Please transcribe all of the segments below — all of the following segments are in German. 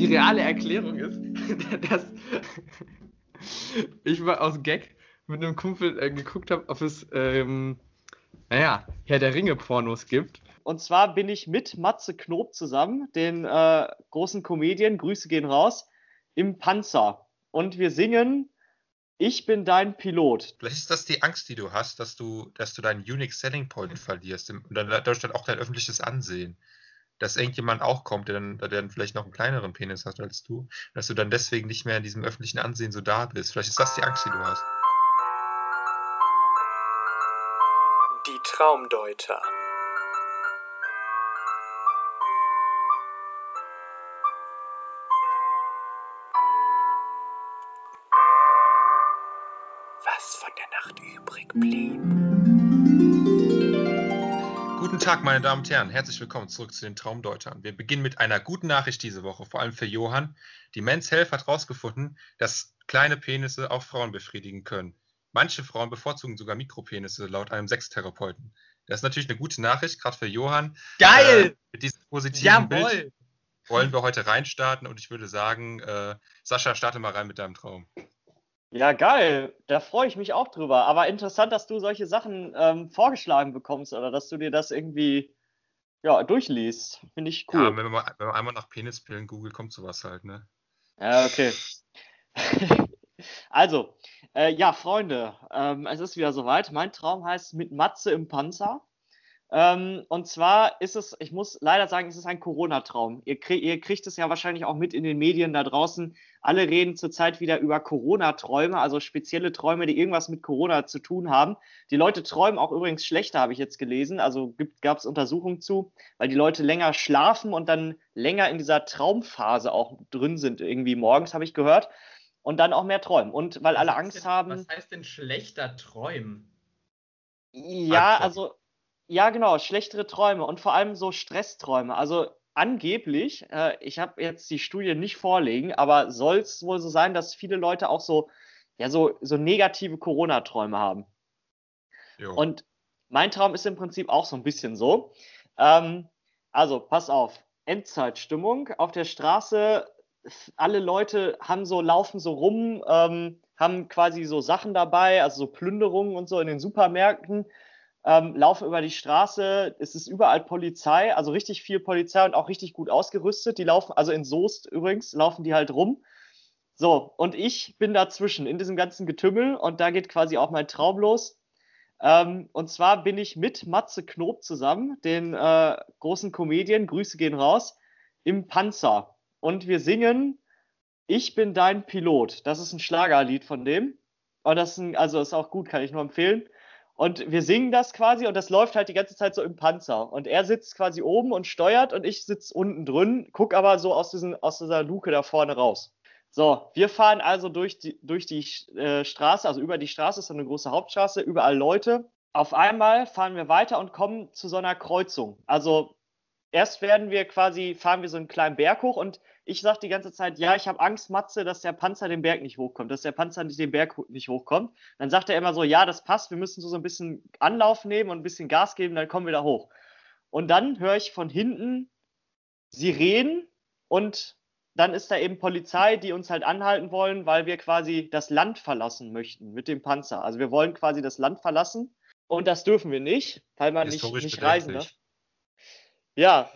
die reale Erklärung ist, dass ich mal aus Gag mit einem Kumpel äh, geguckt habe, ob es, ähm, naja, Herr der Ringe-Pornos gibt. Und zwar bin ich mit Matze Knob zusammen, den äh, großen Comedian, Grüße gehen raus, im Panzer. Und wir singen Ich bin dein Pilot. Vielleicht ist das die Angst, die du hast, dass du, dass du deinen Unique Selling Point verlierst und dann dadurch dann auch dein öffentliches Ansehen. Dass irgendjemand auch kommt, der dann, der dann vielleicht noch einen kleineren Penis hat als du, dass du dann deswegen nicht mehr in diesem öffentlichen Ansehen so da bist. Vielleicht ist das die Angst, die du hast. Die Traumdeuter. Was von der Nacht übrig blieb. Guten Tag, meine Damen und Herren. Herzlich willkommen zurück zu den Traumdeutern. Wir beginnen mit einer guten Nachricht diese Woche, vor allem für Johann. Die Men's Health hat herausgefunden, dass kleine Penisse auch Frauen befriedigen können. Manche Frauen bevorzugen sogar Mikropenisse, laut einem Sextherapeuten. Das ist natürlich eine gute Nachricht, gerade für Johann. Geil! Äh, mit diesem positiven Jawohl! Bild wollen wir heute reinstarten und ich würde sagen, äh, Sascha, starte mal rein mit deinem Traum. Ja, geil. Da freue ich mich auch drüber. Aber interessant, dass du solche Sachen ähm, vorgeschlagen bekommst oder dass du dir das irgendwie ja, durchliest. Finde ich cool. Ja, wenn man, mal, wenn man einmal nach Penispillen googelt, kommt sowas halt, ne? Ja, okay. also, äh, ja, Freunde, ähm, es ist wieder soweit. Mein Traum heißt mit Matze im Panzer. Ähm, und zwar ist es, ich muss leider sagen, es ist ein Corona-Traum. Ihr, krieg, ihr kriegt es ja wahrscheinlich auch mit in den Medien da draußen. Alle reden zurzeit wieder über Corona-Träume, also spezielle Träume, die irgendwas mit Corona zu tun haben. Die Leute träumen auch übrigens schlechter, habe ich jetzt gelesen. Also gab es Untersuchungen zu, weil die Leute länger schlafen und dann länger in dieser Traumphase auch drin sind, irgendwie morgens, habe ich gehört. Und dann auch mehr träumen. Und weil alle Was heißt Angst denn, haben. Was heißt denn schlechter Träumen? Ja, also, ja, genau, schlechtere Träume und vor allem so Stressträume. Also angeblich, äh, ich habe jetzt die Studie nicht vorlegen, aber soll es wohl so sein, dass viele Leute auch so, ja, so, so negative Corona-Träume haben. Jo. Und mein Traum ist im Prinzip auch so ein bisschen so. Ähm, also, pass auf, Endzeitstimmung auf der Straße. Alle Leute haben so, laufen so rum, ähm, haben quasi so Sachen dabei, also so Plünderungen und so in den Supermärkten, ähm, laufen über die Straße. Es ist überall Polizei, also richtig viel Polizei und auch richtig gut ausgerüstet. Die laufen, also in Soest übrigens, laufen die halt rum. So, und ich bin dazwischen in diesem ganzen Getümmel und da geht quasi auch mein Traum los. Ähm, und zwar bin ich mit Matze Knob zusammen, den äh, großen Comedian, Grüße gehen raus, im Panzer. Und wir singen Ich bin dein Pilot. Das ist ein Schlagerlied von dem. Und das ist ein, also ist auch gut, kann ich nur empfehlen. Und wir singen das quasi und das läuft halt die ganze Zeit so im Panzer. Und er sitzt quasi oben und steuert und ich sitze unten drin, guck aber so aus, diesen, aus dieser Luke da vorne raus. So, wir fahren also durch die, durch die äh, Straße, also über die Straße, ist so eine große Hauptstraße, überall Leute. Auf einmal fahren wir weiter und kommen zu so einer Kreuzung. Also erst werden wir quasi, fahren wir so einen kleinen Berg hoch und ich sage die ganze Zeit, ja, ich habe Angst, Matze, dass der Panzer den Berg nicht hochkommt, dass der Panzer nicht den Berg nicht hochkommt. Dann sagt er immer so, ja, das passt, wir müssen so, so ein bisschen Anlauf nehmen und ein bisschen Gas geben, dann kommen wir da hoch. Und dann höre ich von hinten Sirenen und dann ist da eben Polizei, die uns halt anhalten wollen, weil wir quasi das Land verlassen möchten mit dem Panzer. Also wir wollen quasi das Land verlassen und das dürfen wir nicht, weil man nicht, Historisch nicht reisen darf. Ja,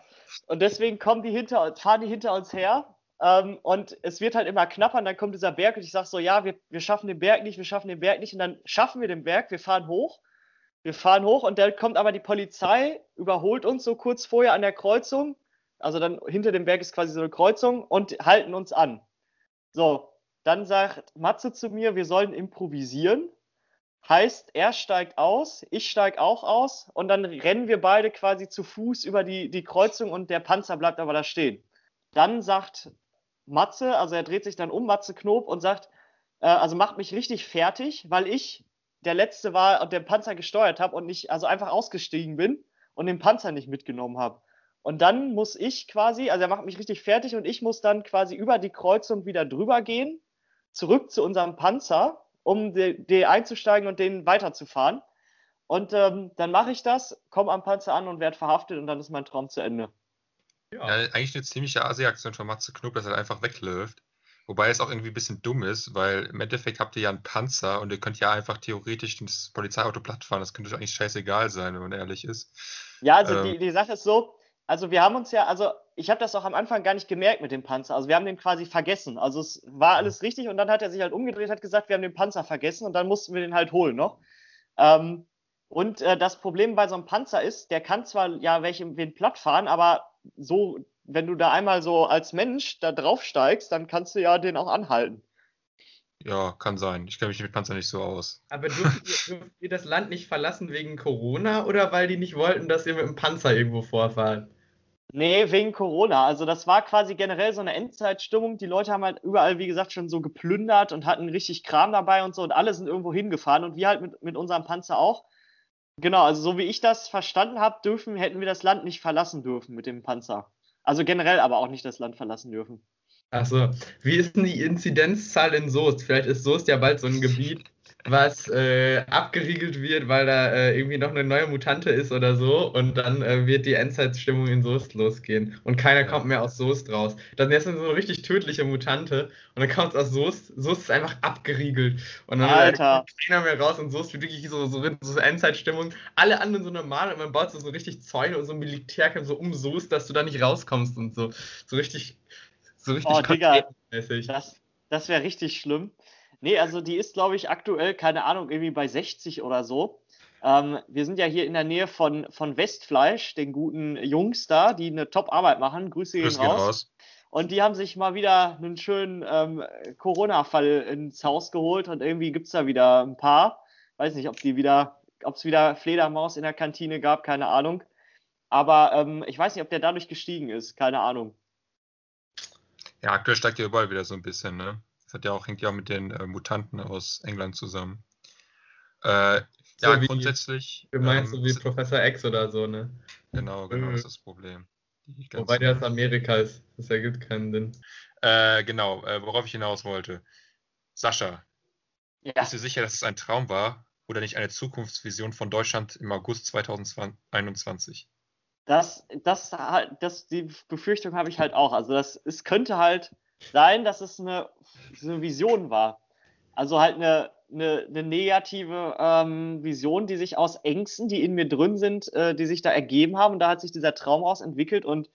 und deswegen kommen die hinter fahren die hinter uns her. Ähm, und es wird halt immer knapper und dann kommt dieser Berg und ich sage so, ja, wir, wir schaffen den Berg nicht, wir schaffen den Berg nicht. Und dann schaffen wir den Berg, wir fahren hoch, wir fahren hoch und dann kommt aber die Polizei, überholt uns so kurz vorher an der Kreuzung. Also dann hinter dem Berg ist quasi so eine Kreuzung und halten uns an. So, dann sagt Matze zu mir, wir sollen improvisieren. Heißt, er steigt aus, ich steige auch aus und dann rennen wir beide quasi zu Fuß über die, die Kreuzung und der Panzer bleibt aber da stehen. Dann sagt Matze, also er dreht sich dann um, Matze Knob, und sagt, äh, also macht mich richtig fertig, weil ich der Letzte war und den Panzer gesteuert habe und nicht, also einfach ausgestiegen bin und den Panzer nicht mitgenommen habe. Und dann muss ich quasi, also er macht mich richtig fertig und ich muss dann quasi über die Kreuzung wieder drüber gehen, zurück zu unserem Panzer, um de einzusteigen und den weiterzufahren. Und ähm, dann mache ich das, komme am Panzer an und werde verhaftet und dann ist mein Traum zu Ende. Ja, eigentlich eine ziemliche Asi-Aktion von Matze Knob, dass er einfach wegläuft. Wobei es auch irgendwie ein bisschen dumm ist, weil im Endeffekt habt ihr ja einen Panzer und ihr könnt ja einfach theoretisch das Polizeiauto plattfahren. Das könnte euch eigentlich scheißegal sein, wenn man ehrlich ist. Ja, also Ähm. die, die Sache ist so, also wir haben uns ja, also ich habe das auch am Anfang gar nicht gemerkt mit dem Panzer. Also wir haben den quasi vergessen. Also es war alles richtig und dann hat er sich halt umgedreht, hat gesagt, wir haben den Panzer vergessen und dann mussten wir den halt holen noch. Ähm, und äh, das Problem bei so einem Panzer ist, der kann zwar ja welche wen platt fahren, aber so, wenn du da einmal so als Mensch da draufsteigst, dann kannst du ja den auch anhalten. Ja, kann sein. Ich kenne mich mit Panzer nicht so aus. Aber dürft ihr, dürft ihr das Land nicht verlassen wegen Corona oder weil die nicht wollten, dass ihr mit dem Panzer irgendwo vorfahrt? Nee, wegen Corona. Also das war quasi generell so eine Endzeitstimmung. Die Leute haben halt überall, wie gesagt, schon so geplündert und hatten richtig Kram dabei und so und alle sind irgendwo hingefahren und wir halt mit, mit unserem Panzer auch. Genau, also so wie ich das verstanden habe, dürfen, hätten wir das Land nicht verlassen dürfen mit dem Panzer. Also generell aber auch nicht das Land verlassen dürfen. Achso, wie ist denn die Inzidenzzahl in Soest? Vielleicht ist Soest ja bald so ein Gebiet, was äh, abgeriegelt wird, weil da äh, irgendwie noch eine neue Mutante ist oder so und dann äh, wird die Endzeitstimmung in Soest losgehen und keiner kommt mehr aus Soest raus. Dann ist dann so eine richtig tödliche Mutante und dann kommt es aus Soest, Soest ist einfach abgeriegelt und dann Alter. kommt keiner mehr raus und Soest wird wirklich so, so, so Endzeitstimmung. Alle anderen so normal und man baut so, so richtig Zäune und so Militärcamp so um Soest, dass du da nicht rauskommst und so. So richtig, so richtig Oh, Digga. Das, das wäre richtig schlimm. Nee, also die ist, glaube ich, aktuell, keine Ahnung, irgendwie bei 60 oder so. Ähm, wir sind ja hier in der Nähe von, von Westfleisch, den guten Jungs da, die eine Top-Arbeit machen. Grüße gehen Grüß raus. raus. Und die haben sich mal wieder einen schönen ähm, Corona-Fall ins Haus geholt und irgendwie gibt es da wieder ein paar. Weiß nicht, ob die wieder, ob es wieder Fledermaus in der Kantine gab, keine Ahnung. Aber ähm, ich weiß nicht, ob der dadurch gestiegen ist, keine Ahnung. Ja, aktuell steigt ja überall wieder so ein bisschen, ne? Das hat ja auch, hängt ja auch mit den äh, Mutanten aus England zusammen. Äh, So ja, wie- grundsätzlich. Du meinst so ähm, wie s- Professor X oder so, ne? Genau, genau, Mhm. das ist das Problem. Wobei der aus Amerika ist. Das ergibt keinen Sinn. Äh, genau, äh, worauf ich hinaus wollte. Sascha, Ja, bist du sicher, dass es ein Traum war oder nicht eine Zukunftsvision von Deutschland im August 2021? das, das, halt- das, die Befürchtung habe ich halt auch. Also das, es könnte halt sein, dass es eine, eine Vision war. Also halt eine, eine, eine negative ähm, Vision, die sich aus Ängsten, die in mir drin sind, äh, die sich da ergeben haben. Und da hat sich dieser Traum raus entwickelt und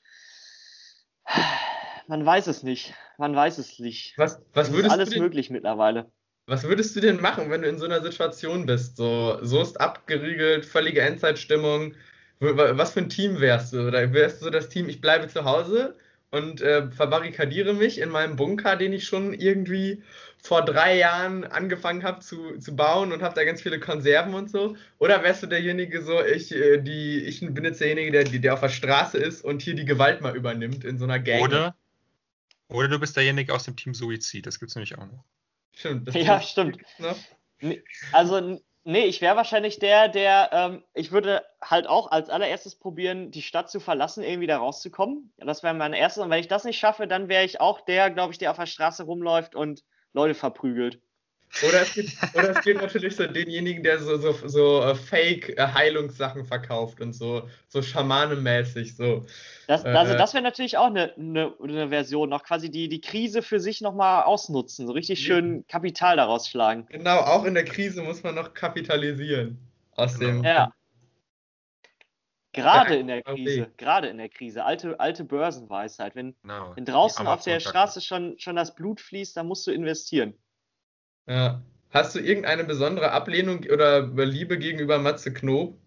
man weiß es nicht. Man weiß es nicht. Was, was, Es ist würdest alles du denn, möglich mittlerweile. was würdest du denn machen, wenn du in so einer Situation bist? So, so ist abgeriegelt, völlige Endzeitstimmung. Was für ein Team wärst du? Oder wärst du so das Team, ich bleibe zu Hause und äh, verbarrikadiere mich in meinem Bunker, den ich schon irgendwie vor drei Jahren angefangen habe zu, zu bauen und habe da ganz viele Konserven und so? Oder wärst du derjenige so, ich, äh, die, ich bin jetzt derjenige, der, der auf der Straße ist und hier die Gewalt mal übernimmt in so einer Gang? Oder, oder du bist derjenige aus dem Team Suizid, das gibt es nämlich auch noch. Stimmt. das Ja, stimmt. noch. Also, nee, ich wäre wahrscheinlich der, der, ähm, ich würde halt auch als allererstes probieren, die Stadt zu verlassen, irgendwie da rauszukommen. Das wäre mein erstes. Und wenn ich das nicht schaffe, dann wäre ich auch der, glaube ich, der auf der Straße rumläuft und Leute verprügelt. Oder es gibt, oder es gibt natürlich so denjenigen, der so, so, so äh, Fake-Heilungssachen verkauft und so, so Schamanemäßig so. Das, Äh, also, äh. das wäre natürlich auch eine, eine, eine Version, noch quasi die, die Krise für sich nochmal ausnutzen, so richtig schön Kapital daraus schlagen. Genau, auch in der Krise muss man noch kapitalisieren. Aus Genau. dem. Ja. Gerade in der okay. Krise, gerade in der Krise, alte, alte Börsenweisheit. Wenn, Genau. wenn draußen auf der. Straße schon, schon das Blut fließt, dann musst du investieren. Ja. Hast du irgendeine besondere Ablehnung oder Liebe gegenüber Matze Knob?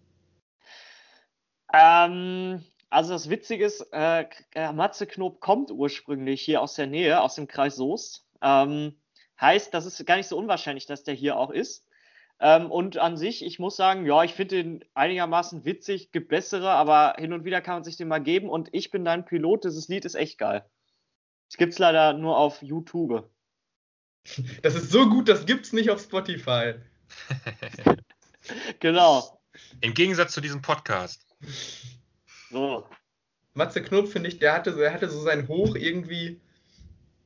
Ähm, also das Witzige ist, äh, äh, Matze Knob kommt ursprünglich hier aus der Nähe, aus dem Kreis Soest. Ähm, heißt, das ist gar nicht so unwahrscheinlich, dass der hier auch ist. Ähm, und an sich, ich muss sagen, ja, ich finde den einigermaßen witzig, gibt bessere, aber hin und wieder kann man sich den mal geben. Und ich bin dein Pilot, dieses Lied ist echt geil. Es gibt's leider nur auf YouTube. Das ist so gut, das gibt's nicht auf Spotify. Genau. Im Gegensatz zu diesem Podcast. So. Matze Knob, finde ich, der hatte, so- er hatte so sein Hoch irgendwie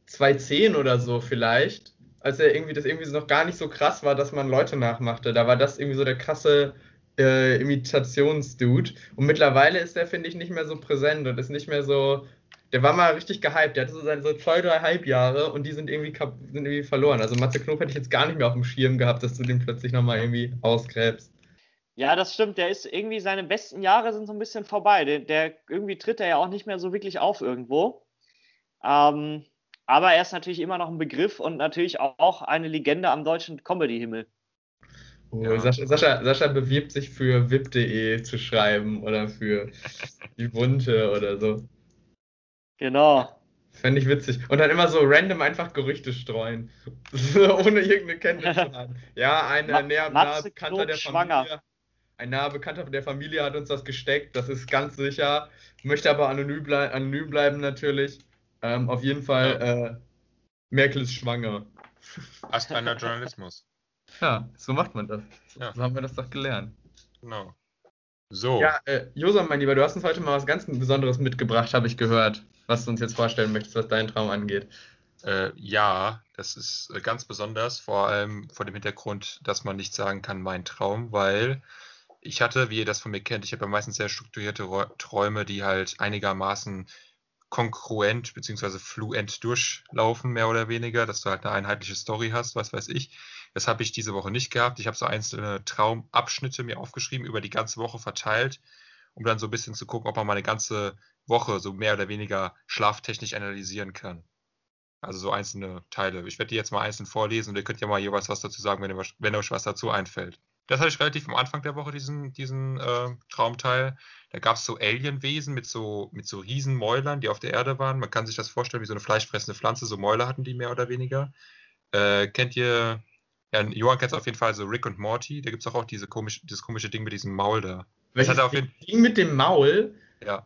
210 oder so vielleicht, als er irgendwie das irgendwie so noch gar nicht so krass war, dass man Leute nachmachte. Da war das irgendwie so der krasse äh, Imitationsdude. Und mittlerweile ist der, finde ich, nicht mehr so präsent und ist nicht mehr so. Der war mal richtig gehypt. Der hatte so seine so zwei, drei Hype-Jahre und die sind irgendwie, sind irgendwie verloren. Also Matze Knob hätte ich jetzt gar nicht mehr auf dem Schirm gehabt, dass du den plötzlich nochmal irgendwie ausgräbst. Ja, das stimmt. Der ist irgendwie, seine besten Jahre sind so ein bisschen vorbei. Der, der irgendwie tritt er ja auch nicht mehr so wirklich auf irgendwo. Ähm, aber er ist natürlich immer noch ein Begriff und natürlich auch eine Legende am deutschen Comedy-Himmel. Oh, Ja. Sascha, Sascha, Sascha bewirbt sich für vip.de zu schreiben oder für die Bunte oder so. Genau. Fände ich witzig. Und dann immer so random einfach Gerüchte streuen. Ohne irgendeine Kenntnis zu haben. Ja, ein Ma- äh, näher, naher Bekannter der schwanger. Familie. Ein naher Bekannter der Familie hat uns das gesteckt, das ist ganz sicher. Möchte aber anonym, blei anonym bleiben natürlich. Ähm, auf jeden Fall, äh, Merkel ist schwanger. Astreiner Journalismus. Ja, so macht man das. Ja. So haben wir das doch gelernt. Genau. So, Ja, äh, Josan, mein Lieber, du hast uns heute mal was ganz Besonderes mitgebracht, habe ich gehört, was du uns jetzt vorstellen möchtest, was deinen Traum angeht. äh, ja, das ist äh, ganz besonders, vor allem vor dem Hintergrund, dass man nicht sagen kann, mein Traum, weil ich hatte, wie ihr das von mir kennt, ich habe ja meistens sehr strukturierte Räu- Träume, die halt einigermaßen kongruent bzw. fluent durchlaufen, mehr oder weniger, dass du halt eine einheitliche Story hast, was weiß ich. Das habe ich diese Woche nicht gehabt. Ich habe so einzelne Traumabschnitte mir aufgeschrieben, über die ganze Woche verteilt, um dann so ein bisschen zu gucken, ob man meine ganze Woche so mehr oder weniger schlaftechnisch analysieren kann. Also so einzelne Teile. Ich werde die jetzt mal einzeln vorlesen und ihr könnt ja mal jeweils was dazu sagen, wenn, ihr, wenn euch was dazu einfällt. Das hatte ich relativ am Anfang der Woche, diesen, diesen äh, Traumteil. Da gab es so Alienwesen mit so, mit so Riesenmäulern, die auf der Erde waren. Man kann sich das vorstellen wie so eine fleischfressende Pflanze. So Mäuler hatten die mehr oder weniger. Äh, kennt ihr, ja, Johann kennt auf jeden Fall so Rick und Morty. Da gibt es auch, auch diese komisch, dieses komische Ding mit diesem Maul da. Welches hat auf jeden- Ding mit dem Maul, Ja.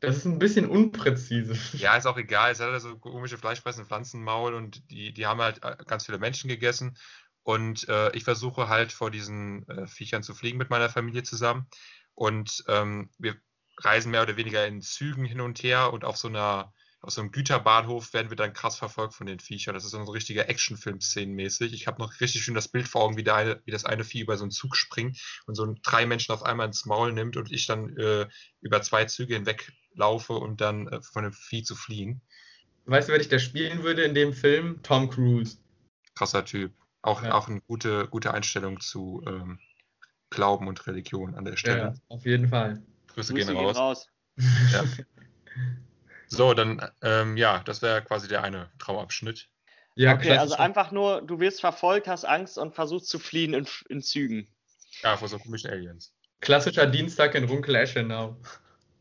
Das ist ein bisschen unpräzise. Ja, ist auch egal. Es hat halt so komische fleischfressende Pflanzenmaul und die, die haben halt äh, ganz viele Menschen gegessen. Und äh, ich versuche halt vor diesen äh, Viechern zu fliegen mit meiner Familie zusammen. Und ähm, wir reisen mehr oder weniger in Zügen hin und her und auf so einer, auf so einem Güterbahnhof werden wir dann krass verfolgt von den Viechern. Das ist so ein richtiger Actionfilm-Szenenmäßig. Ich habe noch richtig schön das Bild vor Augen, wie, der eine, wie das eine Vieh über so einen Zug springt und so drei Menschen auf einmal ins Maul nimmt und ich dann äh, über zwei Züge hinweg laufe und dann äh, von dem Vieh zu fliehen. Weißt du, wer dich da spielen würde in dem Film? Tom Cruise. Krasser Typ. Auch, Ja. auch eine gute, gute Einstellung zu ähm, Glauben und Religion an der Stelle. Ja, auf jeden Fall. Grüße, Grüße gehen raus. raus. Ja. So, dann, ähm, ja, das wäre quasi der eine Traumabschnitt. Ja, Okay, also einfach nur, du wirst verfolgt, hast Angst und versuchst zu fliehen in, in Zügen. Ja, vor so komischen Aliens. klassischer Dienstag in Runkel-Eschenau.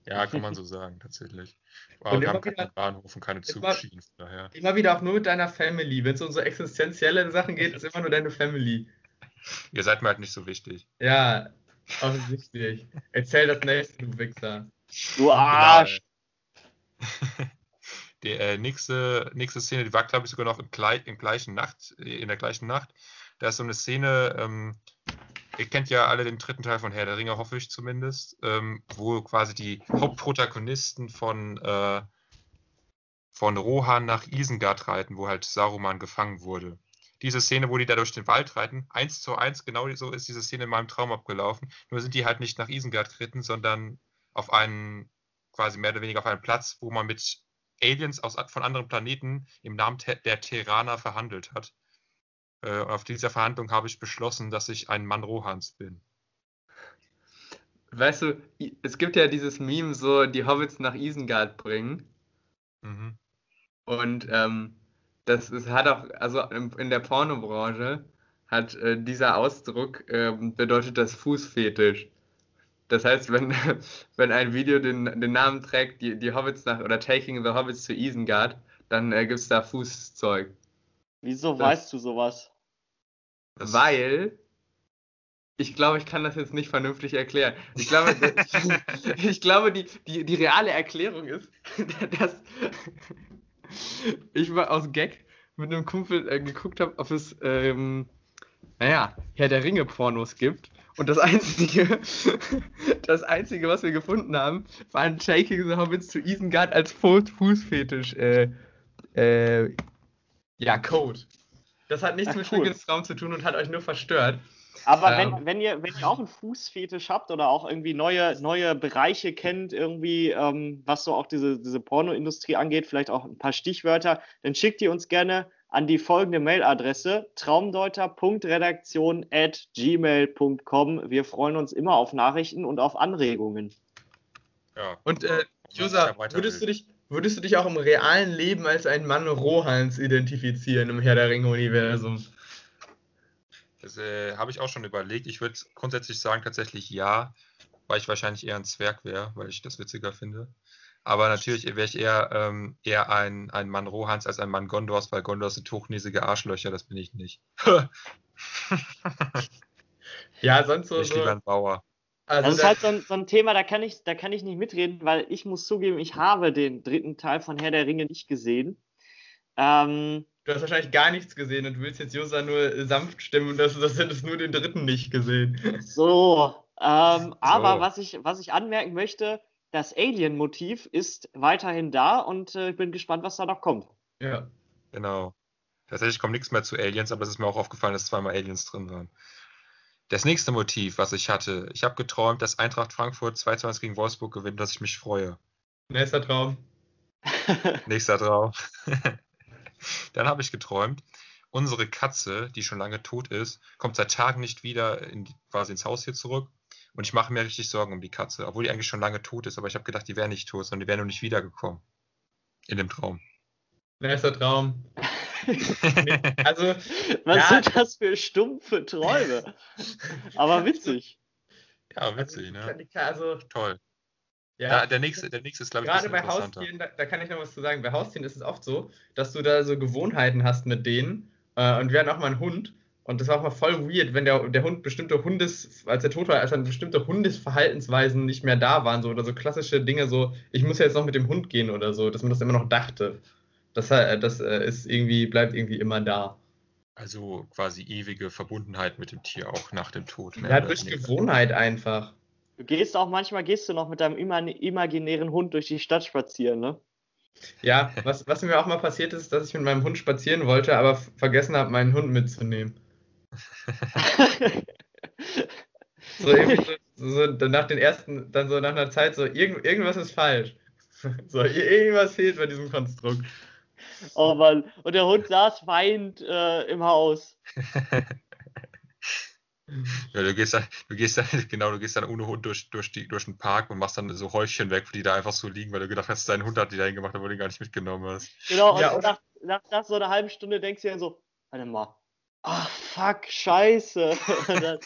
Ja, kann man so sagen, tatsächlich. Und Aber wir immer haben keinen wieder- Bahnhof und keine immer- Zugschienen, von daher. Immer wieder auch nur mit deiner Family. Wenn es um so existenzielle Sachen geht, ist immer nur deine Family. Ihr seid mir halt nicht so wichtig. Ja, offensichtlich. Erzähl das nächste, du Wichser. Du Arsch! Die äh, nächste, nächste Szene, die war, glaube ich, sogar noch im, im gleichen Nacht, in der gleichen Nacht. Da ist so eine Szene, ähm, ihr kennt ja alle den dritten Teil von Herr der Ringe, hoffe ich zumindest, ähm, wo quasi die Hauptprotagonisten von, äh, von Rohan nach Isengard reiten, wo halt Saruman gefangen wurde. Diese Szene, wo die da durch den Wald reiten, eins zu eins, genau so ist diese Szene in meinem Traum abgelaufen. Nur sind die halt nicht nach Isengard geritten, sondern auf einen, quasi mehr oder weniger auf einen Platz, wo man mit Aliens aus, von anderen Planeten im Namen der Terraner verhandelt hat. Äh, auf dieser Verhandlung habe ich beschlossen, dass ich ein Mann Rohans bin. Weißt du, es gibt ja dieses Meme, so die Hobbits nach Isengard bringen. Mhm. Und ähm, das ist, hat auch, also in, der Pornobranche hat äh, dieser Ausdruck ähm, bedeutet das Fußfetisch. Das heißt, wenn, wenn ein Video den, den Namen trägt, die, die Hobbits nach oder Taking the Hobbits to Isengard, dann äh, gibt es da Fußzeug. Wieso Das- weißt du sowas? Weil ich glaube, ich kann das jetzt nicht vernünftig erklären. Ich glaube, ich glaube die, die, die reale Erklärung ist, dass ich mal aus Gag mit einem Kumpel äh, geguckt habe, ob es, ähm, naja, Herr der Ringe-Pornos gibt. Und das Einzige, das Einzige, was wir gefunden haben, war ein Taking the Hobbits to Isengard als Fu- Fußfetisch. Äh, äh, ja, Code. Das hat nichts Ach, mit cool. Schwickensraum zu tun und hat euch nur verstört. Aber Ähm. wenn, wenn, ihr, wenn ihr auch einen Fußfetisch habt oder auch irgendwie neue, neue Bereiche kennt, irgendwie, ähm, was so auch diese, diese Pornoindustrie angeht, vielleicht auch ein paar Stichwörter, dann schickt ihr uns gerne an die folgende Mailadresse traumdeuter.redaktion at gmail.com. Wir freuen uns immer auf Nachrichten und auf Anregungen. Ja. Und äh, User, würdest du, dich, würdest du dich auch im realen Leben als ein Mann Rohans identifizieren im Herr der Ringe-Universum? Das äh, habe ich auch schon überlegt. Ich würde grundsätzlich sagen, tatsächlich ja, weil ich wahrscheinlich eher ein Zwerg wäre, weil ich das witziger finde. Aber natürlich wäre ich eher, ähm, eher ein, ein Mann Rohans als ein Mann Gondors, weil Gondors sind hochnäsige Arschlöcher, das bin ich nicht. Ja, sonst so. ich lieber ein Bauer. Das also ist da, halt so ein, so ein Thema, da kann, ich, da kann ich nicht mitreden, weil ich muss zugeben, ich habe den dritten Teil von Herr der Ringe nicht gesehen. Ähm, du hast wahrscheinlich gar nichts gesehen und willst jetzt User nur sanft stimmen und das, das hättest nur den dritten nicht gesehen. so, ähm, aber So. was ich, was ich anmerken möchte, das Alien-Motiv ist weiterhin da und äh, ich bin gespannt, was da noch kommt. Ja. Genau. Tatsächlich kommt nichts mehr zu Aliens, aber es ist mir auch aufgefallen, dass zweimal Aliens drin waren. Das nächste Motiv, was ich hatte, ich habe geträumt, dass Eintracht Frankfurt 2-2 gegen Wolfsburg gewinnt, dass ich mich freue. Nächster Traum. Nächster Traum. Dann habe ich geträumt, unsere Katze, die schon lange tot ist, kommt seit Tagen nicht wieder in, quasi ins Haus hier zurück. Und ich mache mir richtig Sorgen um die Katze, obwohl die eigentlich schon lange tot ist. Aber ich habe gedacht, die wäre nicht tot, sondern die wäre nur nicht wiedergekommen. In dem Traum. Nächster Traum. Also, Was Ja. sind das für stumpfe Träume? Aber witzig. ja, witzig, ne? also Toll. ja. Ja, der nächste, der nächste ist, glaube ich, ein Gerade bei. Haustieren, da, da kann ich noch was zu sagen. Bei Haustieren ist es oft so, dass du da so Gewohnheiten hast mit denen. Äh, und wir hatten auch mal einen Hund. Und das war auch mal voll weird, wenn der, der Hund bestimmte Hundes, als er tot war, als dann bestimmte Hundesverhaltensweisen nicht mehr da waren, so oder so klassische Dinge, so, ich muss ja jetzt noch mit dem Hund gehen oder so, dass man das immer noch dachte. Das, äh, das äh, ist irgendwie, bleibt irgendwie immer da. Also quasi ewige Verbundenheit mit dem Tier auch nach dem Tod. mehr Ja, durch. Gewohnheit einfach. Du gehst auch manchmal, gehst du noch mit deinem ima- imaginären Hund durch die Stadt spazieren, ne? Ja, was, was mir auch mal passiert ist, dass ich mit meinem Hund spazieren wollte, aber vergessen habe, meinen Hund mitzunehmen. So irgendwie so, so nach den ersten, dann so nach einer Zeit so, irgend, irgendwas ist falsch. So, ir- irgendwas fehlt bei diesem Konstrukt. oh Mann. Und der Hund saß weinend äh, im Haus. Ja, du gehst dann, du gehst dann, genau, du gehst dann ohne Hund durch, durch, die, durch den Park und machst dann so Häufchen weg, die da einfach so liegen, weil du gedacht hast, dein Hund hat die da hingemacht, aber du den gar nicht mitgenommen hast. Genau, und Ja, und- nach, nach, nach so einer halben Stunde denkst du dir so, warte mal. Ach, fuck, scheiße.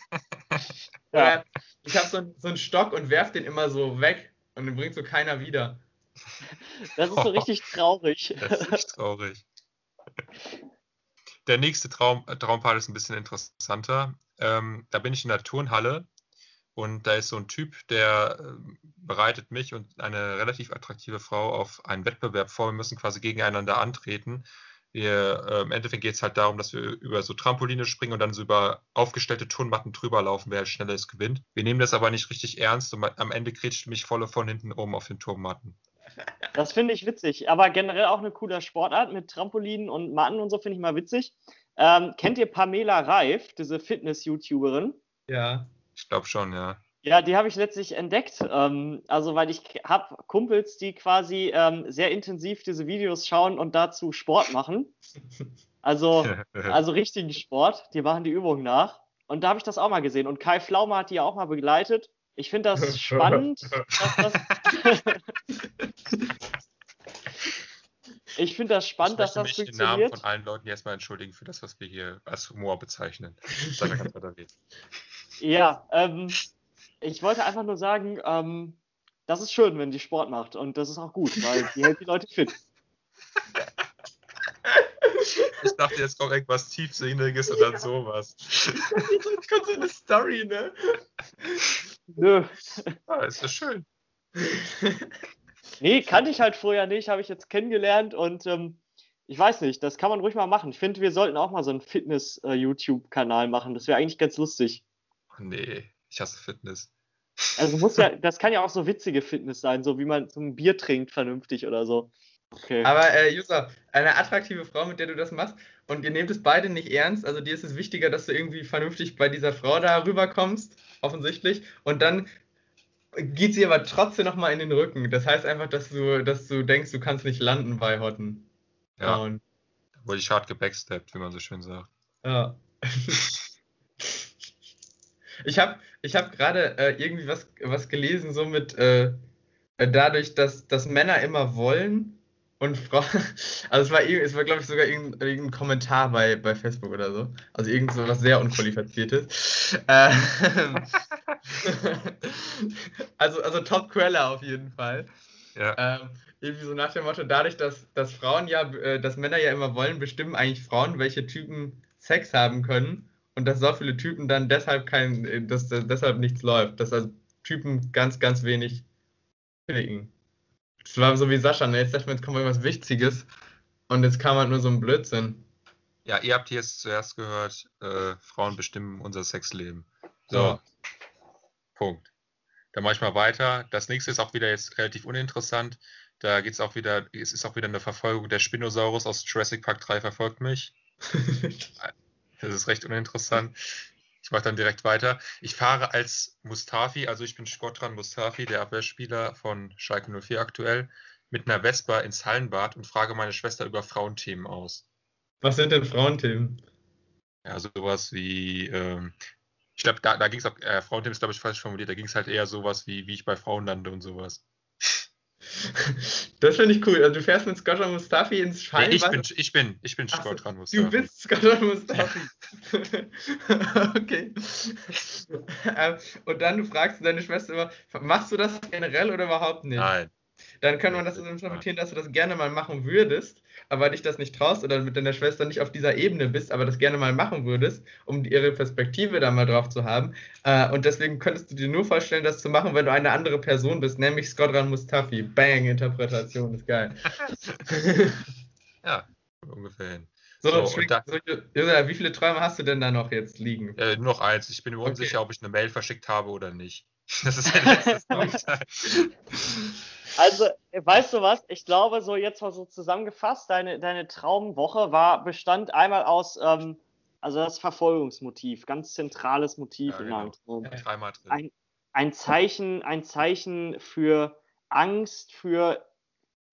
Ja, ich habe so, einen- so einen Stock und werf den immer so weg und den bringt so keiner wieder. das ist so richtig traurig. Das ist echt traurig. Der nächste Traum, äh, Traumpart ist ein bisschen interessanter. Ähm, da bin ich in der Turnhalle und da ist so ein Typ, der ähm, bereitet mich und eine relativ attraktive Frau auf einen Wettbewerb vor. Wir müssen quasi gegeneinander antreten. Wir, äh, Im Endeffekt geht es halt darum, dass wir über so Trampoline springen und dann so über aufgestellte Turnmatten drüber laufen, wer halt schneller ist, gewinnt. Wir nehmen das aber nicht richtig ernst und am Ende kretscht mich volle von hinten oben auf den Turmmatten. Das finde ich witzig. Aber generell auch eine coole Sportart mit Trampolinen und Matten und so finde ich mal witzig. Ähm, kennt ihr Pamela Reif, diese Fitness-YouTuberin? Ja. Ich glaube schon, ja. Ja, die habe ich letztlich entdeckt. Ähm, also, weil ich habe Kumpels, die quasi ähm, sehr intensiv diese Videos schauen und dazu Sport machen. Also, also richtigen Sport. Die machen die Übungen nach. Und da habe ich das auch mal gesehen. Und Kai Flaume hat die ja auch mal begleitet. Ich finde das spannend. dass das ich finde das spannend, dass ich das möchte mich im Namen funktioniert. von allen Leuten erstmal entschuldigen für das, was wir hier als Humor bezeichnen. Ganz. Ja, ähm, ich wollte einfach nur sagen, ähm, das ist schön, wenn die Sport macht. Und das ist auch gut, weil die hält die Leute fit. Ich dachte, jetzt kommt irgendwas Tiefsinniges und dann sowas. Jetzt kommt so eine Story, ne? Nö. Ah, ist das schön. Nee, kannte ich halt vorher nicht, habe ich jetzt kennengelernt und ähm, ich weiß nicht, das kann man ruhig mal machen. Ich finde, wir sollten auch mal so einen Fitness-YouTube-Kanal machen. Das wäre eigentlich ganz lustig. Nee, ich hasse Fitness. Also muss ja, das kann ja auch so witzige Fitness sein, so wie man zum Bier trinkt, vernünftig oder so. Okay. Aber äh, User, eine attraktive Frau, mit der du das machst, und ihr nehmt es beide nicht ernst, also dir ist es wichtiger, dass du irgendwie vernünftig bei dieser Frau da rüberkommst, offensichtlich, und dann geht sie aber trotzdem nochmal in den Rücken. Das heißt einfach, dass du, dass du denkst, du kannst nicht landen bei Hotten. Ja, Und, wurde ich hart gebacksteppt, wie man so schön sagt. ja. Ich habe ich hab gerade äh, irgendwie was, was gelesen, so mit äh, dadurch, dass, dass Männer immer wollen und Frauen. Also es war, es war glaube ich, sogar irgendein, irgendein Kommentar bei, bei Facebook oder so. Also irgend so was sehr Unqualifiziertes. Ähm, also, also Top-Quelle auf jeden Fall. Ja. Ähm, irgendwie so nach dem Motto, dadurch, dass, dass Frauen ja, äh, dass Männer ja immer wollen, bestimmen eigentlich Frauen, welche Typen Sex haben können und dass so viele Typen dann deshalb kein, dass, dass deshalb nichts läuft, dass also Typen ganz, ganz wenig ficken. Das war so wie Sascha, ne? Jetzt dachte man, jetzt kommt irgendwas Wichtiges und jetzt kam halt nur so ein Blödsinn. Ja, ihr habt hier jetzt zuerst gehört, äh, Frauen bestimmen unser Sexleben. So, Ja. Punkt. Dann mache ich mal weiter. Das nächste ist auch wieder jetzt relativ uninteressant. Da geht es auch wieder, es ist auch wieder eine Verfolgung. Der Spinosaurus aus Jurassic Park 3 verfolgt mich. Das ist recht uninteressant. Ich mache dann direkt weiter. Ich fahre als Mustafi, also ich bin Sportran Mustafi, der Abwehrspieler von Schalke 04 aktuell, mit einer Vespa ins Hallenbad und frage meine Schwester über Frauenthemen aus. Was sind denn Frauenthemen? Ja, sowas wie, ähm, ich glaube, da, da ging es auch, äh, Frauenthemen ist, glaube ich, falsch formuliert, da ging es halt eher sowas wie, wie ich bei Frauen lande und sowas. Das finde ich cool. Also du fährst mit Scott Mustafi ins Nee, Schallbad. ich bin, ich bin, ich bin Ach so, Sportran Du bist Scott Mustafi. okay. Ähm, Und dann du fragst deine Schwester immer, machst du das generell oder überhaupt nicht? Nein. Dann kann man das so interpretieren, dass du das gerne mal machen würdest, aber dich das nicht traust oder mit deiner Schwester nicht auf dieser Ebene bist, aber das gerne mal machen würdest, um ihre Perspektive da mal drauf zu haben. Äh, Und deswegen könntest du dir nur vorstellen, das zu machen, wenn du eine andere Person bist, nämlich Skodran Mustafi. Bang, Interpretation, ist geil. Ja, ungefähr hin. So, So, Schwing- und da- so, wie viele Träume hast du denn da noch jetzt liegen? Äh, nur noch eins. Ich bin mir Okay. unsicher, ob ich eine Mail verschickt habe oder nicht. Das ist der letzte Storyteil. Also, weißt du was? Ich glaube, so jetzt mal so zusammengefasst, deine, deine Traumwoche war, bestand einmal aus, ähm, also das Verfolgungsmotiv, ganz zentrales Motiv Ja, in genau. deinem Traum. Dreimal drin. Ein, ein Zeichen, ein Zeichen für Angst, für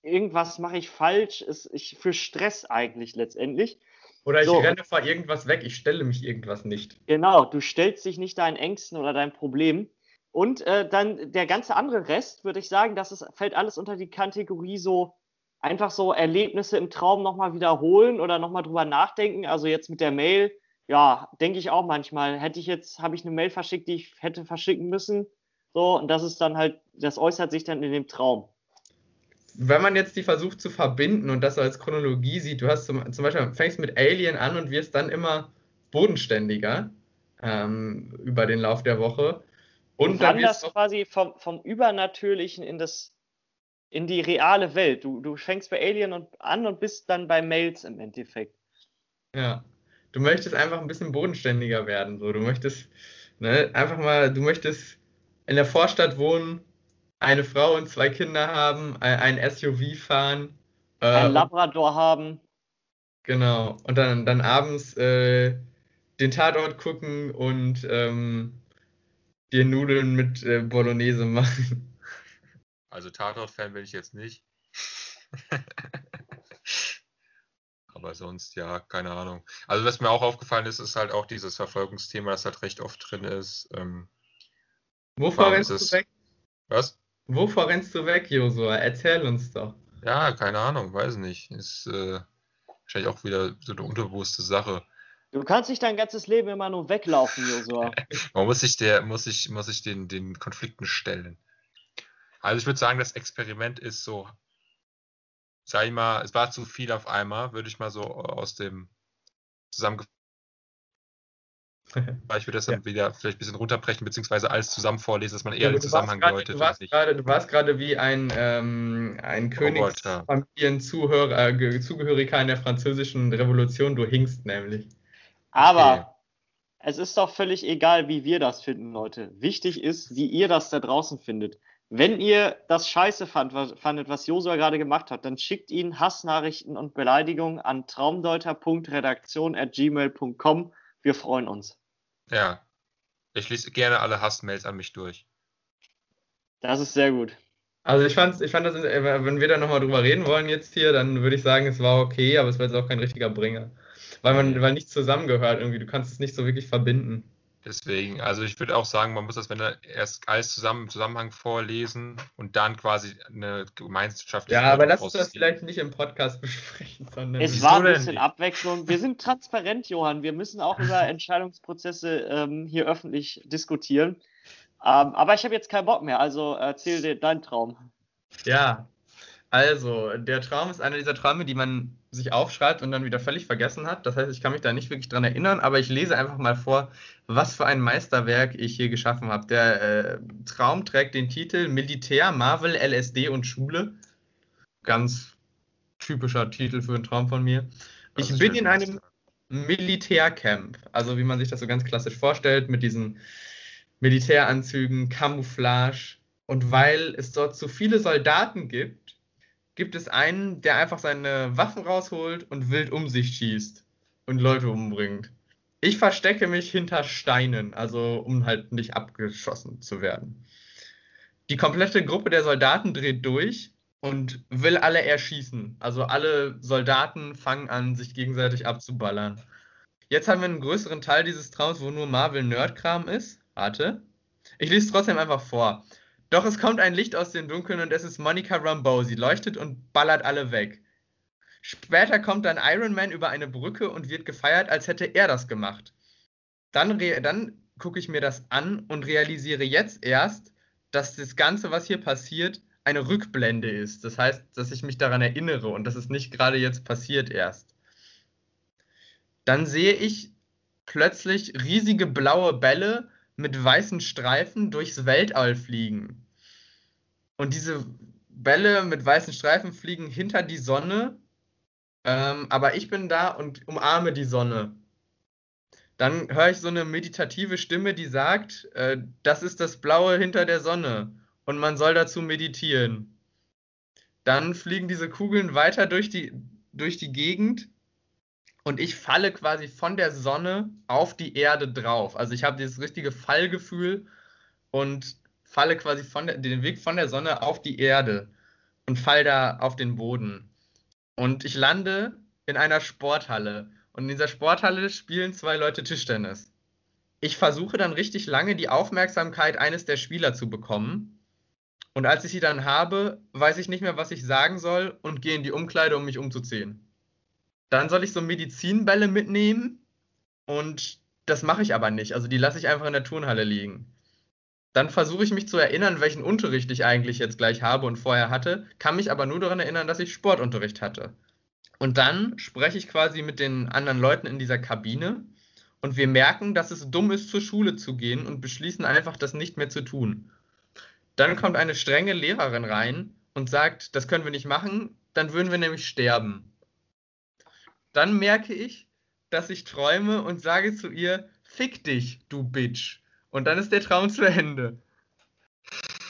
irgendwas mache ich falsch, ist, ich, für Stress eigentlich letztendlich. Oder ich So. renne vor irgendwas weg, ich stelle mich irgendwas nicht. Genau, du stellst dich nicht deinen Ängsten oder deinem Problem. Und äh, dann der ganze andere Rest, würde ich sagen, das ist, fällt alles unter die Kategorie so einfach so Erlebnisse im Traum nochmal wiederholen oder nochmal drüber nachdenken. Also jetzt mit der Mail, ja, denke ich auch manchmal, hätte ich jetzt, habe ich eine Mail verschickt, die ich hätte verschicken müssen. So, und das ist dann halt, das äußert sich dann in dem Traum. Wenn man jetzt die versucht zu verbinden und das als Chronologie sieht, du hast zum, zum Beispiel, fängst mit Alien an und wirst dann immer bodenständiger ähm, über den Lauf der Woche. Und dann das quasi vom, vom Übernatürlichen in das, in die reale Welt. Du, du fängst bei Alien und, an und bist dann bei Mails im Endeffekt. Ja. Du möchtest einfach ein bisschen bodenständiger werden. So. Du möchtest ne, einfach mal, du möchtest in der Vorstadt wohnen, eine Frau und zwei Kinder haben, ein, SUV fahren. Äh, Ein Labrador haben. Genau. Und dann, dann abends äh, den Tatort gucken und ähm, dir Nudeln mit äh, Bolognese machen. Also Tatort-Fan bin ich jetzt nicht. Aber sonst, ja, keine Ahnung. Also was mir auch aufgefallen ist, ist halt auch dieses Verfolgungsthema, das halt recht oft drin ist. Ähm, Wovor rennst du weg? was? Wovor rennst du weg, Josua? Erzähl uns doch. Ja, keine Ahnung, weiß nicht. Ist äh, wahrscheinlich auch wieder so eine unterbewusste Sache. Du kannst nicht dein ganzes Leben immer nur weglaufen, Josua. Man muss sich der, muss sich, muss sich den, den Konflikten stellen. Also ich würde sagen, das Experiment ist so, sag ich mal, es war zu viel auf einmal, würde ich mal so aus dem zusammengefasst. Ich würde das dann wieder vielleicht ein bisschen runterbrechen, beziehungsweise alles zusammen vorlesen, dass man eher Ja, den Zusammenhang gerade- deutet. Du warst gerade, du warst gerade wie ein, ähm, ein Roboter. Königsfamilienzuhörer, äh, in der französischen Revolution. Du hinkst nämlich. Aber es ist doch völlig egal, wie wir das finden, Leute. Wichtig ist, wie ihr das da draußen findet. Wenn ihr das scheiße fand, was, fandet, was Josua gerade gemacht hat, dann schickt ihn Hassnachrichten und Beleidigungen an traumdeuter.redaktion.gmail.com. Wir freuen uns. Ja. Ich lese gerne alle Hassmails an mich durch. Das ist sehr gut. Also ich fand, ich fand das, äh, wenn wir da nochmal drüber reden wollen jetzt hier, dann würde ich sagen, es war okay, aber es war jetzt auch kein richtiger Bringer. Weil man, weil nichts zusammengehört irgendwie, du kannst es nicht so wirklich verbinden. Deswegen, also ich würde auch sagen, man muss das, wenn er erst alles zusammen im Zusammenhang vorlesen und dann quasi eine gemeinschaftliche. Ja, aber lass uns das vielleicht nicht im Podcast besprechen, sondern. Es war ein bisschen Abwechslung. Wir sind transparent, Johann. Wir müssen auch über Entscheidungsprozesse ähm, hier öffentlich diskutieren. Ähm, aber ich habe jetzt keinen Bock mehr, also erzähl dir deinen Traum. Ja, also, der Traum ist einer dieser Träume, die man sich aufschreibt und dann wieder völlig vergessen hat. Das heißt, ich kann mich da nicht wirklich dran erinnern, aber ich lese einfach mal vor, was für ein Meisterwerk ich hier geschaffen habe. Der äh, Traum trägt den Titel Militär, Marvel, LSD und Schule. Ganz typischer Titel für einen Traum von mir. Ich bin in einem Militärcamp, also wie man sich das so ganz klassisch vorstellt, mit diesen Militäranzügen, Camouflage. Und weil es dort zu viele Soldaten gibt, gibt es einen, der einfach seine Waffen rausholt und wild um sich schießt und Leute umbringt. Ich verstecke mich hinter Steinen, also um halt nicht abgeschossen zu werden. Die komplette Gruppe der Soldaten dreht durch und will alle erschießen. Also alle Soldaten fangen an, sich gegenseitig abzuballern. Jetzt haben wir einen größeren Teil dieses Traums, wo nur Marvel Nerdkram ist. Warte. Ich lese es trotzdem einfach vor. Doch es kommt ein Licht aus dem Dunkeln und es ist Monica Rambeau. Sie leuchtet und ballert alle weg. Später kommt dann Iron Man über eine Brücke und wird gefeiert, als hätte er das gemacht. Dann, dann gucke ich mir das an und realisiere jetzt erst, dass das Ganze, was hier passiert, eine Rückblende ist. Das heißt, dass ich mich daran erinnere und dass es nicht gerade jetzt passiert erst. Dann sehe ich plötzlich riesige blaue Bälle mit weißen Streifen durchs Weltall fliegen. Und diese Bälle mit weißen Streifen fliegen hinter die Sonne, ähm, aber ich bin da und umarme die Sonne. Dann höre ich so eine meditative Stimme, die sagt, äh, das ist das Blaue hinter der Sonne und man soll dazu meditieren. Dann fliegen diese Kugeln weiter durch die, durch die Gegend und ich falle quasi von der Sonne auf die Erde drauf. Also ich habe dieses richtige Fallgefühl und falle quasi von der, den Weg von der Sonne auf die Erde und fall da auf den Boden. Und ich lande in einer Sporthalle. Und in dieser Sporthalle spielen zwei Leute Tischtennis. Ich versuche dann richtig lange die Aufmerksamkeit eines der Spieler zu bekommen. Und als ich sie dann habe, weiß ich nicht mehr, was ich sagen soll und gehe in die Umkleide, um mich umzuziehen. Dann soll ich so Medizinbälle mitnehmen und das mache ich aber nicht. Also die lasse ich einfach in der Turnhalle liegen. Dann versuche ich mich zu erinnern, welchen Unterricht ich eigentlich jetzt gleich habe und vorher hatte, kann mich aber nur daran erinnern, dass ich Sportunterricht hatte. Und dann spreche ich quasi mit den anderen Leuten in dieser Kabine und wir merken, dass es dumm ist, zur Schule zu gehen und beschließen einfach, das nicht mehr zu tun. Dann kommt eine strenge Lehrerin rein und sagt, das können wir nicht machen, dann würden wir nämlich sterben. Dann merke ich, dass ich träume und sage zu ihr, fick dich, du Bitch. Und dann ist der Traum zu Ende.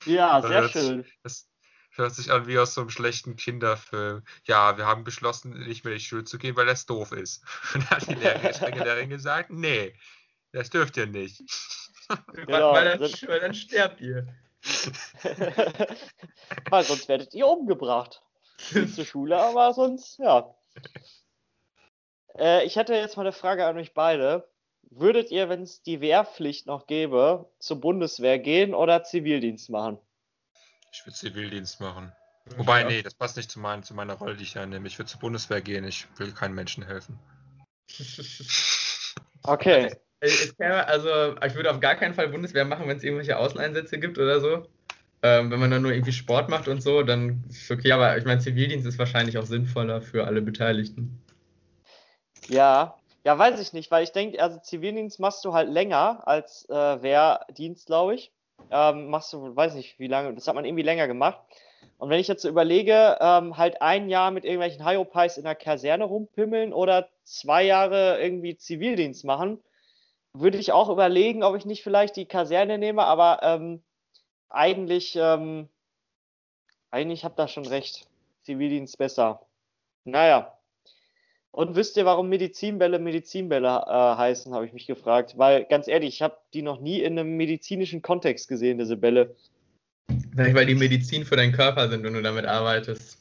Ja, sehr das schön. Das hört sich an wie aus so einem schlechten Kinderfilm. Ja, wir haben beschlossen, nicht mehr in die Schule zu gehen, weil das doof ist. Und dann hat die Lehrerin, Lehrerin gesagt, nee, das dürft ihr nicht. Genau, weil, dann, weil dann sterbt ihr. weil sonst werdet ihr umgebracht. Nicht zur Schule, aber sonst, ja. Äh, ich hätte jetzt mal eine Frage an euch beide. Würdet ihr, wenn es die Wehrpflicht noch gäbe, zur Bundeswehr gehen oder Zivildienst machen? Ich würde Zivildienst machen. Wobei, ja. nee, das passt nicht zu, mein, zu meiner Rolle, die ich einnehme. Ich würde zur Bundeswehr gehen, ich will keinen Menschen helfen. Okay. also, ich würde auf gar keinen Fall Bundeswehr machen, wenn es irgendwelche Außeneinsätze gibt oder so. Ähm, wenn man dann nur irgendwie Sport macht und so, dann ist okay, aber ich meine, Zivildienst ist wahrscheinlich auch sinnvoller für alle Beteiligten. Ja, ja, weiß ich nicht, weil ich denke, also Zivildienst machst du halt länger als äh, Wehrdienst, glaube ich. Ähm, machst du, weiß nicht, wie lange, das hat man irgendwie länger gemacht. Und wenn ich jetzt so überlege, ähm, halt ein Jahr mit irgendwelchen Hyopies in der Kaserne rumpimmeln oder zwei Jahre irgendwie Zivildienst machen, würde ich auch überlegen, ob ich nicht vielleicht die Kaserne nehme, aber ähm, eigentlich, ähm, eigentlich habt ihr schon recht. Zivildienst besser. Naja. Und wisst ihr, warum Medizinbälle Medizinbälle äh, heißen, habe ich mich gefragt. Weil, ganz ehrlich, ich habe die noch nie in einem medizinischen Kontext gesehen, diese Bälle. Vielleicht, weil die Medizin für deinen Körper sind, wenn du damit arbeitest.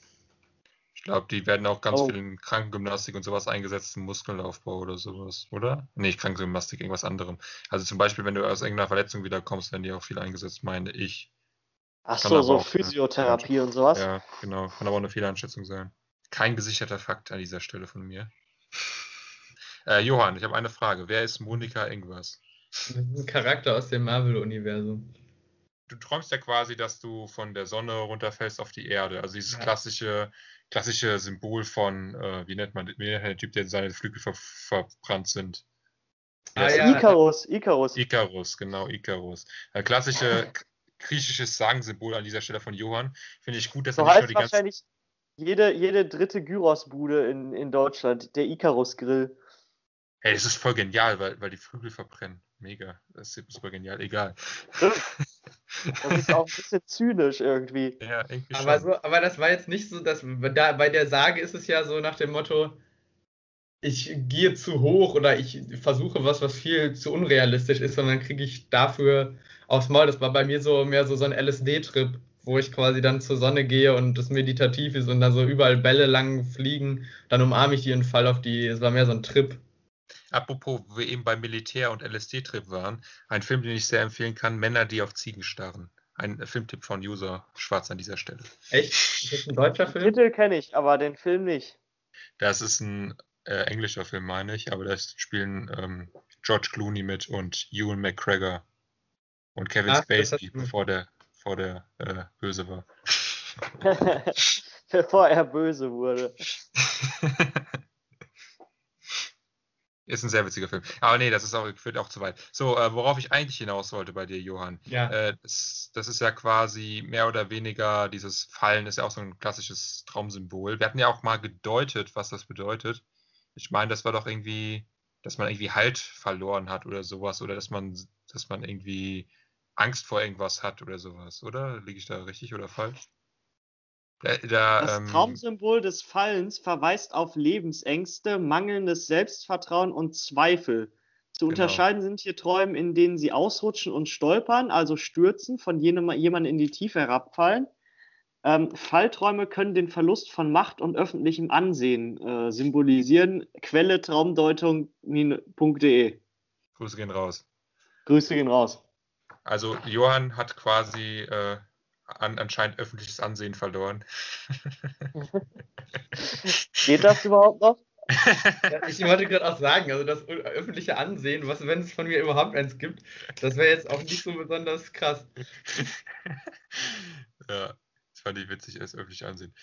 Ich glaube, die werden auch ganz Oh. viel in Krankengymnastik und sowas eingesetzt, im Muskelaufbau oder sowas, oder? Nee, Krankengymnastik, irgendwas anderem. Also zum Beispiel, wenn du aus irgendeiner Verletzung wiederkommst, werden die auch viel eingesetzt, meine ich. Ach Kann so, so auch, ja. Physiotherapie und sowas. Ja, genau. Kann aber auch eine Fehleinschätzung sein. Kein gesicherter Fakt an dieser Stelle von mir. Äh, Johann, ich habe eine Frage. Wer ist Monika irgendwas? Das ist ein Charakter aus dem Marvel-Universum. Du träumst ja quasi, dass du von der Sonne runterfällst auf die Erde. Also dieses Ja. klassische, klassische Symbol von, äh, wie nennt man wie nennt man den Typ, der seine Flügel ver verbrannt sind? Ah, ja. Icarus, Icarus. Icarus, genau, Icarus. Ein klassische k- griechisches Sagensymbol an dieser Stelle von Johann. Finde ich gut, dass So er nicht nur heißt die ganze wahrscheinlich jede, jede dritte Gyros-Bude in, in Deutschland, der Icarus-Grill. Hey, das ist voll genial, weil, weil die Flügel verbrennen. Mega. Das ist super genial. Egal. Das ist auch ein bisschen zynisch irgendwie. ja, irgendwie Aber, schon. so, aber das war jetzt nicht so, dass da, bei der Sage ist es ja so nach dem Motto, ich gehe zu hoch oder ich versuche was, was viel zu unrealistisch ist, sondern kriege ich dafür aufs Maul. Das war bei mir so mehr so, so ein LSD-Trip, wo ich quasi dann zur Sonne gehe und das meditativ ist und dann so überall Bälle lang fliegen, dann umarme ich die und fall auf die. Es war mehr so ein Trip. Apropos, wo wir eben beim Militär- und LSD-Trip waren, ein Film, den ich sehr empfehlen kann, Männer, die auf Ziegen starren. Ein äh, Filmtipp von User Schwarz an dieser Stelle. Echt? Ist das ein deutscher Den Film? Titel kenne ich, aber den Film nicht. Das ist ein äh, englischer Film, meine ich, aber da spielen ähm, George Clooney mit und Ewan McGregor und Kevin Ach, Spacey, bevor der, bevor der äh, böse war. Bevor er böse wurde. Ist ein sehr witziger Film. Aber nee, das ist auch, führt auch zu weit. So, äh, worauf ich eigentlich hinaus wollte bei dir, Johann. Ja. Äh, das, das ist ja quasi mehr oder weniger, dieses Fallen ist ja auch so ein klassisches Traumsymbol. Wir hatten ja auch mal gedeutet, was das bedeutet. Ich meine, das war doch irgendwie, dass man irgendwie Halt verloren hat oder sowas. Oder dass man, dass man irgendwie Angst vor irgendwas hat oder sowas, oder? Liege ich da richtig oder falsch? Da, da, Das ähm, Traumsymbol des Fallens verweist auf Lebensängste, mangelndes Selbstvertrauen und Zweifel. Zu Genau. unterscheiden sind hier Träume, in denen sie ausrutschen und stolpern, also stürzen, von jenem, jemandem in die Tiefe herabfallen. Ähm, Fallträume können den Verlust von Macht und öffentlichem Ansehen äh, symbolisieren. Quelle traumdeutung.de. Grüße gehen raus. Grüße gehen raus. Also Johann hat quasi äh, an, anscheinend öffentliches Ansehen verloren. Geht das überhaupt noch? Ja, ich wollte gerade auch sagen, also das öffentliche Ansehen, was, wenn es von mir überhaupt eins gibt, das wäre jetzt auch nicht so besonders krass. ja, das fand ich witzig, das öffentliche Ansehen.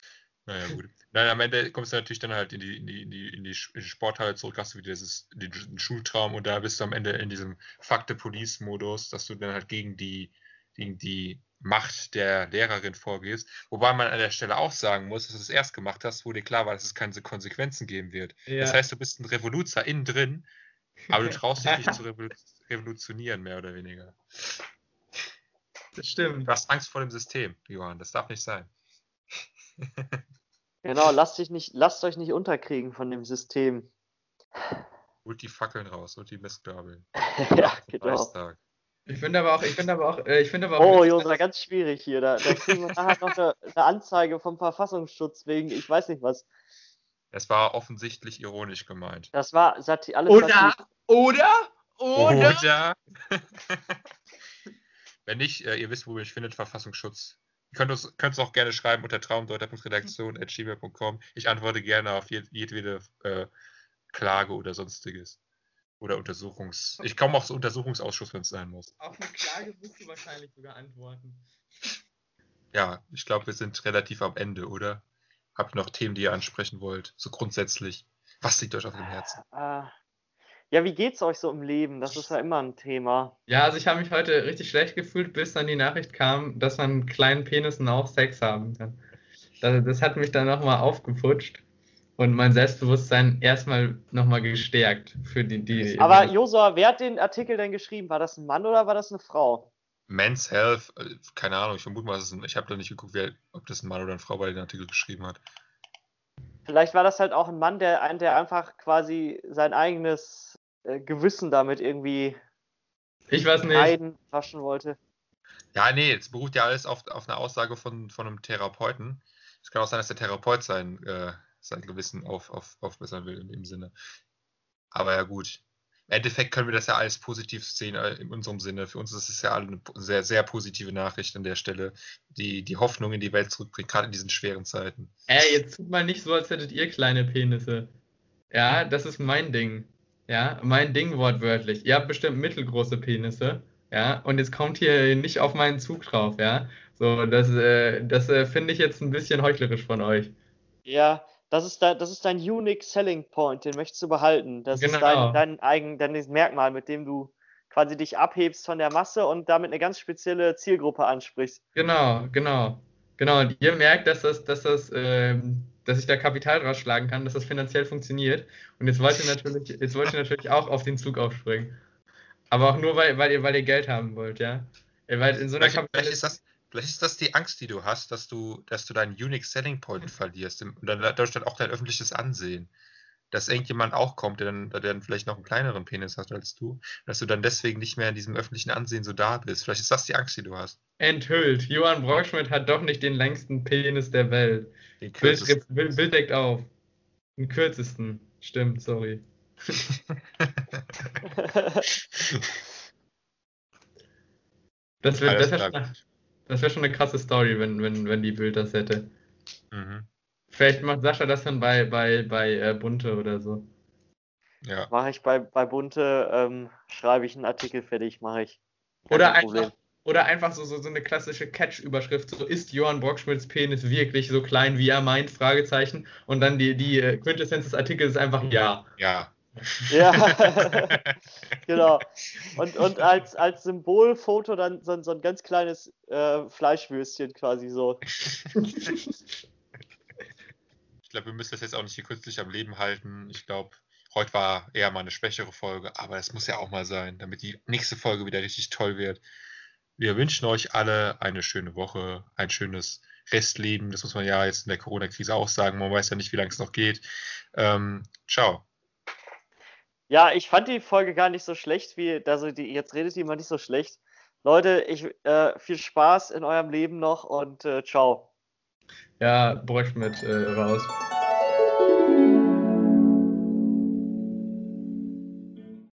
Naja, gut. Nein, am Ende kommst du natürlich dann halt in die, in die, in die, in die Sporthalle zurück, hast du wieder dieses, den, Schultraum und da bist du am Ende in diesem Fuck the Police-Modus, dass du dann halt gegen die, gegen die Macht der Lehrerin vorgehst. Wobei man an der Stelle auch sagen muss, dass du es erst gemacht hast, wo dir klar war, dass es keine Konsequenzen geben wird. Ja. Das heißt, du bist ein Revoluzer innen drin, aber du traust dich nicht zu revolu revolutionieren, mehr oder weniger. Das stimmt. Du hast Angst vor dem System, Johann. Das darf nicht sein. Genau, lasst, dich nicht, lasst euch nicht unterkriegen von dem System. Holt die Fackeln raus und die Mistgabeln. ja, genau. Ich finde aber auch, ich finde aber auch, äh, ich finde aber auch. Oh, Josa, ganz schwierig hier. Da, da kriegen wir nachher noch eine, eine Anzeige vom Verfassungsschutz wegen, ich weiß nicht was. Es war offensichtlich ironisch gemeint. Das war Sati alles Oder, oder, oder. Oder? Wenn nicht, äh, ihr wisst, wo ihr mich findet, Verfassungsschutz. Ihr könnt es auch gerne schreiben unter traumdeuter.redaktion.gmail.com. Ich antworte gerne auf jed jedwede äh, Klage oder sonstiges. Oder Untersuchungs... Ich komme auch zum Untersuchungsausschuss, wenn es sein muss. Auf eine Klage musst du wahrscheinlich sogar antworten. Ja, ich glaube, wir sind relativ am Ende, oder? Habt ihr noch Themen, die ihr ansprechen wollt? So grundsätzlich. Was liegt euch auf dem Herzen? Äh, ja, wie geht's euch so im Leben? Das ist ja immer ein Thema. Ja, also ich habe mich heute richtig schlecht gefühlt, bis dann die Nachricht kam, dass man mit kleinen Penissen auch Sex haben kann. Das, das hat mich dann nochmal aufgeputscht und mein Selbstbewusstsein erstmal nochmal gestärkt für die, die. Aber Josua, wer hat den Artikel denn geschrieben? War das ein Mann oder war das eine Frau? Men's Health, äh, keine Ahnung, ich vermute mal, ein, ich habe da nicht geguckt, wer, ob das ein Mann oder eine Frau bei den Artikel geschrieben hat. Vielleicht war das halt auch ein Mann, der, der einfach quasi sein eigenes äh, Gewissen damit irgendwie ich weiß nicht. waschen wollte. Ja, nee, es beruht ja alles auf, auf einer Aussage von, von einem Therapeuten. Es kann auch sein, dass der Therapeut sein, äh, sein Gewissen auf, auf, aufbessern will in dem Sinne. Aber ja gut. Im Endeffekt können wir das ja alles positiv sehen äh, in unserem Sinne. Für uns ist es ja eine sehr, sehr positive Nachricht an der Stelle, die die Hoffnung in die Welt zurückbringt, gerade in diesen schweren Zeiten. Ey, jetzt tut mal nicht so, als hättet ihr kleine Penisse. Ja, das ist mein Ding. Ja, mein Ding wortwörtlich. Ihr habt bestimmt mittelgroße Penisse. Ja, und jetzt kommt hier nicht auf meinen Zug drauf. Ja, so, das, äh, das äh, finde ich jetzt ein bisschen heuchlerisch von euch. Ja, das ist, da, das ist dein Unique Selling Point, den möchtest du behalten. Das genau. ist dein, dein eigen, dein Merkmal, mit dem du quasi dich abhebst von der Masse und damit eine ganz spezielle Zielgruppe ansprichst. Genau, genau. Genau, und ihr merkt, dass das, dass das, ähm, dass ich da Kapital rausschlagen kann, dass das finanziell funktioniert. Und jetzt wollt ihr natürlich, jetzt wollt ihr natürlich auch auf den Zug aufspringen. Aber auch nur, weil, weil, ihr, weil ihr Geld haben wollt, ja. Weil in so einer vielleicht, vielleicht, ist das, vielleicht ist das die Angst, die du hast, dass du, dass du deinen Unique Selling Point verlierst und dann dadurch dann auch dein öffentliches Ansehen. Dass irgendjemand auch kommt, der dann, der dann vielleicht noch einen kleineren Penis hat als du, dass du dann deswegen nicht mehr in diesem öffentlichen Ansehen so da bist. Vielleicht ist das die Angst, die du hast. Enthüllt. Johann Brockschmidt hat doch nicht den längsten Penis der Welt. Bild, Bild, Bild deckt auf. Den kürzesten. Stimmt, sorry. das wäre das wär, das wär schon eine krasse Story, wenn, wenn, wenn die Bild das hätte. Mhm. Vielleicht macht Sascha das dann bei, bei, bei äh, Bunte oder so. Ja. Mache ich bei, bei Bunte, ähm, schreibe ich einen Artikel fertig, mache ich. Kein oder einfach, oder einfach so, so, so eine klassische Catch-Überschrift, so ist Johann Brockschmidts Penis wirklich so klein, wie er meint, Fragezeichen. Und dann die, die äh, Quintessenz des Artikels ist einfach ja. Ja. Ja, genau. Und, und als, als Symbolfoto dann so, so ein ganz kleines äh, Fleischwürstchen quasi so. Ich glaube, wir müssen das jetzt auch nicht hier kürzlich am Leben halten. Ich glaube, heute war eher mal eine schwächere Folge, aber es muss ja auch mal sein, damit die nächste Folge wieder richtig toll wird. Wir wünschen euch alle eine schöne Woche, ein schönes Restleben. Das muss man ja jetzt in der Corona-Krise auch sagen. Man weiß ja nicht, wie lange es noch geht. Ähm, ciao. Ja, ich fand die Folge gar nicht so schlecht, wie, also die, jetzt redet mal nicht so schlecht. Leute, ich, äh, viel Spaß in eurem Leben noch und äh, ciao. Ja, Brock mit äh, raus.